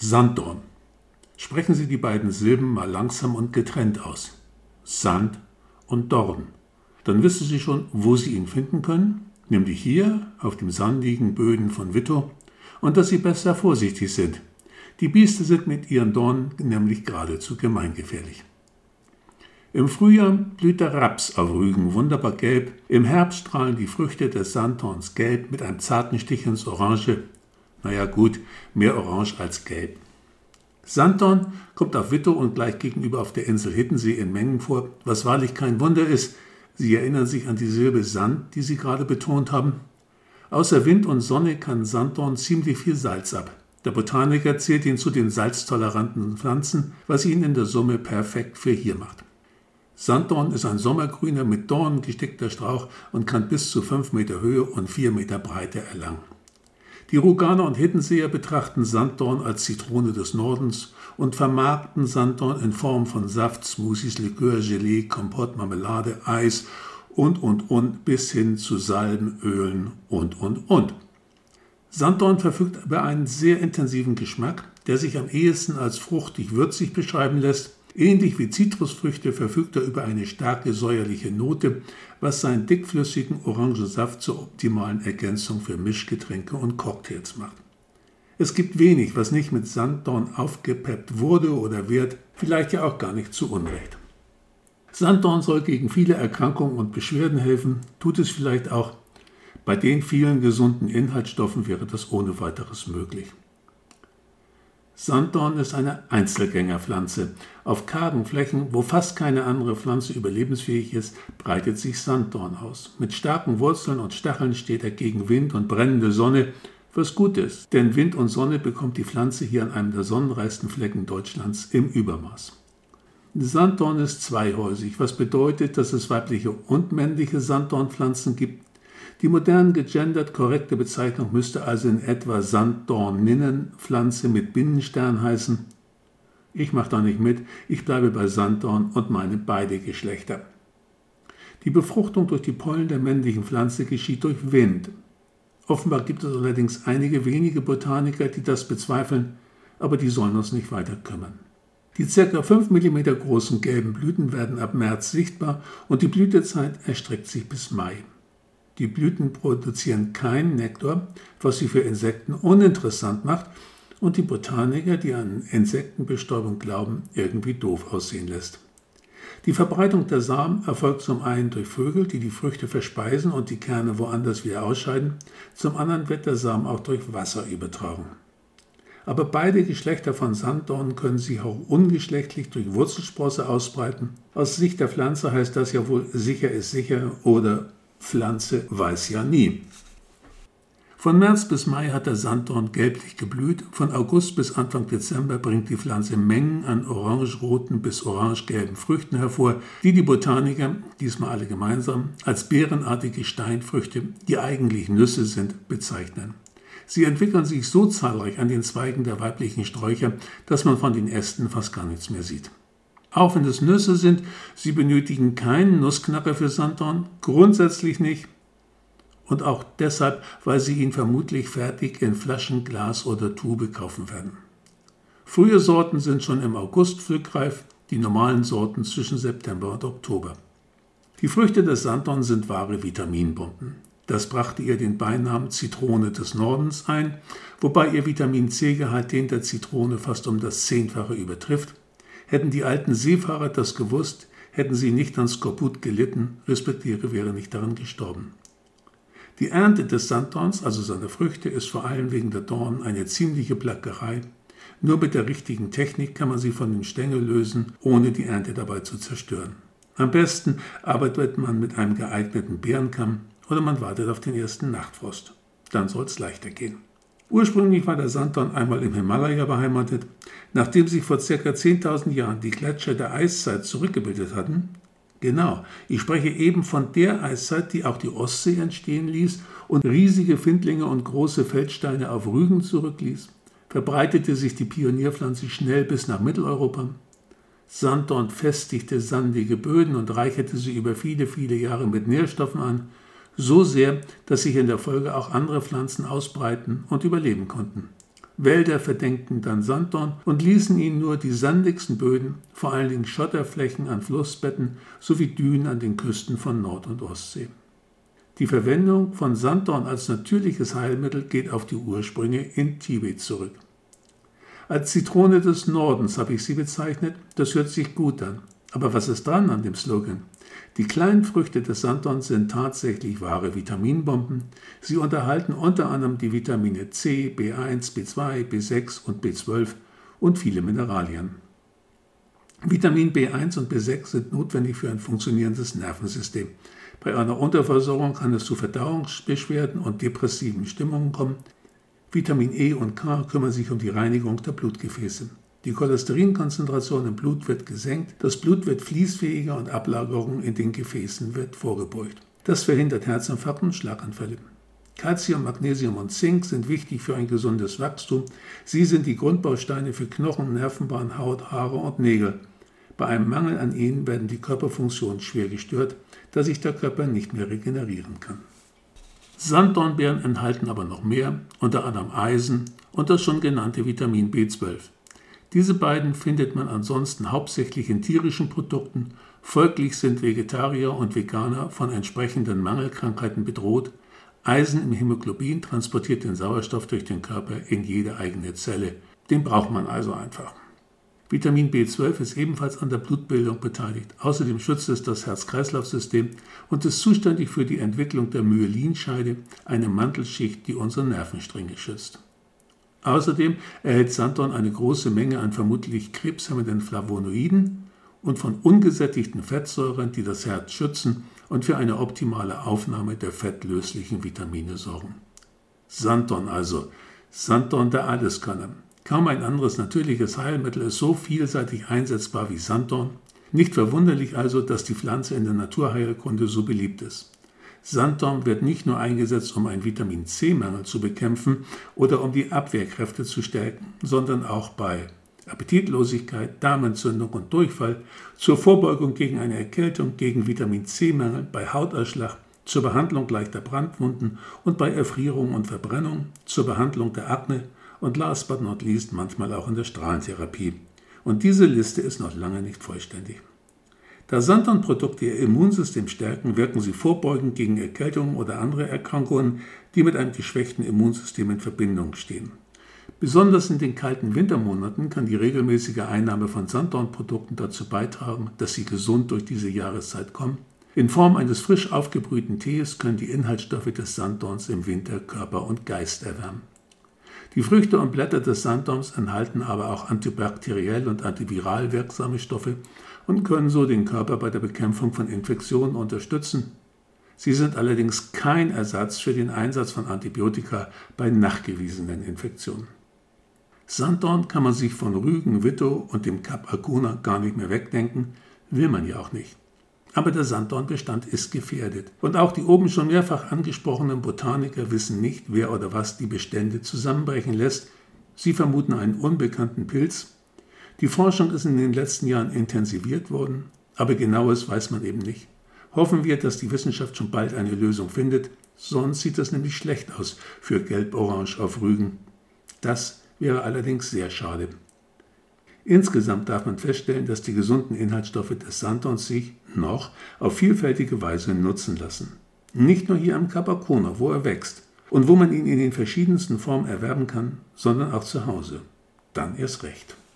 Sanddorn. Sprechen Sie die beiden Silben mal langsam und getrennt aus. Sand und Dorn. Dann wissen Sie schon, wo Sie ihn finden können, nämlich hier auf dem sandigen Böden von Witto, und dass Sie besser vorsichtig sind. Die Bieste sind mit ihren Dornen nämlich geradezu gemeingefährlich. Im Frühjahr blüht der Raps auf Rügen wunderbar gelb, im Herbst strahlen die Früchte des Sandhorns gelb mit einem zarten Stich ins Orange. Naja gut, mehr orange als gelb. Sanddorn kommt auf Wittow und gleich gegenüber auf der Insel Hittensee in Mengen vor, was wahrlich kein Wunder ist. Sie erinnern sich an die Silbe Sand, die Sie gerade betont haben. Außer Wind und Sonne kann Sanddorn ziemlich viel Salz ab. Der Botaniker zählt ihn zu den salztoleranten Pflanzen, was ihn in der Summe perfekt für hier macht. Sanddorn ist ein sommergrüner, mit Dornen gestickter Strauch und kann bis zu 5 Meter Höhe und 4 Meter Breite erlangen. Die Ruganer und Hittenseer betrachten Sanddorn als Zitrone des Nordens und vermarkten Sanddorn in Form von Saft, Smoothies, Likör, Gelee, Kompott, Marmelade, Eis und, und, und bis hin zu Salben, Ölen und, und, und. Sanddorn verfügt über einen sehr intensiven Geschmack, der sich am ehesten als fruchtig-würzig beschreiben lässt Ähnlich wie Zitrusfrüchte verfügt er über eine starke säuerliche Note, was seinen dickflüssigen Orangensaft zur optimalen Ergänzung für Mischgetränke und Cocktails macht. Es gibt wenig, was nicht mit Sanddorn aufgepeppt wurde oder wird, vielleicht ja auch gar nicht zu Unrecht. Sanddorn soll gegen viele Erkrankungen und Beschwerden helfen, tut es vielleicht auch. Bei den vielen gesunden Inhaltsstoffen wäre das ohne weiteres möglich. Sanddorn ist eine Einzelgängerpflanze. Auf kargen Flächen, wo fast keine andere Pflanze überlebensfähig ist, breitet sich Sanddorn aus. Mit starken Wurzeln und Stacheln steht er gegen Wind und brennende Sonne, was gut ist, denn Wind und Sonne bekommt die Pflanze hier an einem der sonnenreichsten Flecken Deutschlands im Übermaß. Sanddorn ist zweihäusig, was bedeutet, dass es weibliche und männliche Sanddornpflanzen gibt, die modern gegendert korrekte Bezeichnung müsste also in etwa Sanddorninnenpflanze mit Binnenstern heißen. Ich mache da nicht mit, ich bleibe bei Sanddorn und meine beide Geschlechter. Die Befruchtung durch die Pollen der männlichen Pflanze geschieht durch Wind. Offenbar gibt es allerdings einige wenige Botaniker, die das bezweifeln, aber die sollen uns nicht weiter kümmern. Die ca. 5 mm großen gelben Blüten werden ab März sichtbar und die Blütezeit erstreckt sich bis Mai. Die Blüten produzieren keinen Nektar, was sie für Insekten uninteressant macht und die Botaniker, die an Insektenbestäubung glauben, irgendwie doof aussehen lässt. Die Verbreitung der Samen erfolgt zum einen durch Vögel, die die Früchte verspeisen und die Kerne woanders wieder ausscheiden, zum anderen wird der Samen auch durch Wasser übertragen. Aber beide Geschlechter von Sanddornen können sich auch ungeschlechtlich durch Wurzelsprosse ausbreiten. Aus Sicht der Pflanze heißt das ja wohl sicher ist sicher oder Pflanze weiß ja nie. Von März bis Mai hat der Sanddorn gelblich geblüht, von August bis Anfang Dezember bringt die Pflanze Mengen an orangeroten bis orangegelben Früchten hervor, die die Botaniker, diesmal alle gemeinsam, als beerenartige Steinfrüchte, die eigentlich Nüsse sind, bezeichnen. Sie entwickeln sich so zahlreich an den Zweigen der weiblichen Sträucher, dass man von den Ästen fast gar nichts mehr sieht. Auch wenn es Nüsse sind, sie benötigen keinen Nussknacker für Sanddorn, grundsätzlich nicht. Und auch deshalb, weil sie ihn vermutlich fertig in Flaschen, Glas oder Tube kaufen werden. Frühe Sorten sind schon im August pflückreif, die normalen Sorten zwischen September und Oktober. Die Früchte des Sanddorn sind wahre Vitaminbomben. Das brachte ihr den Beinamen Zitrone des Nordens ein, wobei ihr Vitamin C-Gehalt den der Zitrone fast um das Zehnfache übertrifft Hätten die alten Seefahrer das gewusst, hätten sie nicht an Skorbut gelitten, respektive wären nicht daran gestorben. Die Ernte des Sanddorns, also seiner Früchte, ist vor allem wegen der Dornen eine ziemliche Plackerei. Nur mit der richtigen Technik kann man sie von den Stängel lösen, ohne die Ernte dabei zu zerstören. Am besten arbeitet man mit einem geeigneten Bärenkamm oder man wartet auf den ersten Nachtfrost. Dann soll es leichter gehen. Ursprünglich war der Sanddorn einmal im Himalaya beheimatet. Nachdem sich vor ca. 10.000 Jahren die Gletscher der Eiszeit zurückgebildet hatten, genau, ich spreche eben von der Eiszeit, die auch die Ostsee entstehen ließ und riesige Findlinge und große Feldsteine auf Rügen zurückließ, verbreitete sich die Pionierpflanze schnell bis nach Mitteleuropa. Sanddorn festigte sandige Böden und reicherte sie über viele, viele Jahre mit Nährstoffen an, so sehr, dass sich in der Folge auch andere Pflanzen ausbreiten und überleben konnten. Wälder verdenkten dann Sanddorn und ließen ihn nur die sandigsten Böden, vor allen Dingen Schotterflächen an Flussbetten sowie Dünen an den Küsten von Nord- und Ostsee. Die Verwendung von Sanddorn als natürliches Heilmittel geht auf die Ursprünge in Tibet zurück. Als Zitrone des Nordens habe ich sie bezeichnet, das hört sich gut an. Aber was ist dran an dem Slogan? Die kleinen Früchte des Sanddorns sind tatsächlich wahre Vitaminbomben. Sie unterhalten unter anderem die Vitamine C, B1, B2, B6 und B12 und viele Mineralien. Vitamin B1 und B6 sind notwendig für ein funktionierendes Nervensystem. Bei einer Unterversorgung kann es zu Verdauungsbeschwerden und depressiven Stimmungen kommen. Vitamin E und K kümmern sich um die Reinigung der Blutgefäße. Die Cholesterinkonzentration im Blut wird gesenkt, das Blut wird fließfähiger und Ablagerung in den Gefäßen wird vorgebeugt. Das verhindert Herzinfarkt und Schlaganfälle. Calcium, Magnesium und Zink sind wichtig für ein gesundes Wachstum. Sie sind die Grundbausteine für Knochen, Nervenbahn, Haut, Haare und Nägel. Bei einem Mangel an ihnen werden die Körperfunktionen schwer gestört, da sich der Körper nicht mehr regenerieren kann. Sanddornbeeren enthalten aber noch mehr, unter anderem Eisen und das schon genannte Vitamin B12. Diese beiden findet man ansonsten hauptsächlich in tierischen Produkten, folglich sind Vegetarier und Veganer von entsprechenden Mangelkrankheiten bedroht. Eisen im Hämoglobin transportiert den Sauerstoff durch den Körper in jede eigene Zelle. Den braucht man also einfach. Vitamin B12 ist ebenfalls an der Blutbildung beteiligt. Außerdem schützt es das Herz-Kreislauf-System und ist zuständig für die Entwicklung der Myelinscheide, eine Mantelschicht, die unsere Nervenstränge schützt. Außerdem erhält Sanddorn eine große Menge an vermutlich krebshemmenden Flavonoiden und von ungesättigten Fettsäuren, die das Herz schützen und für eine optimale Aufnahme der fettlöslichen Vitamine sorgen. Sanddorn also, Sanddorn der Alleskönner. Kaum ein anderes natürliches Heilmittel ist so vielseitig einsetzbar wie Sanddorn. Nicht verwunderlich also, dass die Pflanze in der Naturheilkunde so beliebt ist. Sanddorn wird nicht nur eingesetzt, um einen Vitamin C-Mangel zu bekämpfen oder um die Abwehrkräfte zu stärken, sondern auch bei Appetitlosigkeit, Darmentzündung und Durchfall, zur Vorbeugung gegen eine Erkältung, gegen Vitamin C-Mangel, bei Hauterschlag, zur Behandlung leichter Brandwunden und bei Erfrierung und Verbrennung, zur Behandlung der Akne und last but not least manchmal auch in der Strahlentherapie. Und diese Liste ist noch lange nicht vollständig. Da Sanddornprodukte ihr Immunsystem stärken, wirken sie vorbeugend gegen Erkältungen oder andere Erkrankungen, die mit einem geschwächten Immunsystem in Verbindung stehen. Besonders in den kalten Wintermonaten kann die regelmäßige Einnahme von Sanddornprodukten dazu beitragen, dass sie gesund durch diese Jahreszeit kommen. In Form eines frisch aufgebrühten Tees können die Inhaltsstoffe des Sanddorns im Winter Körper und Geist erwärmen. Die Früchte und Blätter des Sanddorns enthalten aber auch antibakteriell und antiviral wirksame Stoffe und können so den Körper bei der Bekämpfung von Infektionen unterstützen. Sie sind allerdings kein Ersatz für den Einsatz von Antibiotika bei nachgewiesenen Infektionen. Sanddorn kann man sich von Rügen, Witto und dem Kap Aguna gar nicht mehr wegdenken, will man ja auch nicht. Aber der Sanddornbestand ist gefährdet. Und auch die oben schon mehrfach angesprochenen Botaniker wissen nicht, wer oder was die Bestände zusammenbrechen lässt. Sie vermuten einen unbekannten Pilz. Die Forschung ist in den letzten Jahren intensiviert worden, aber genaues weiß man eben nicht. Hoffen wir, dass die Wissenschaft schon bald eine Lösung findet, sonst sieht das nämlich schlecht aus für Gelb-Orange auf Rügen. Das wäre allerdings sehr schade. Insgesamt darf man feststellen, dass die gesunden Inhaltsstoffe des Sanddorns sich noch auf vielfältige Weise nutzen lassen. Nicht nur hier am Capacona, wo er wächst und wo man ihn in den verschiedensten Formen erwerben kann, sondern auch zu Hause. Dann erst recht.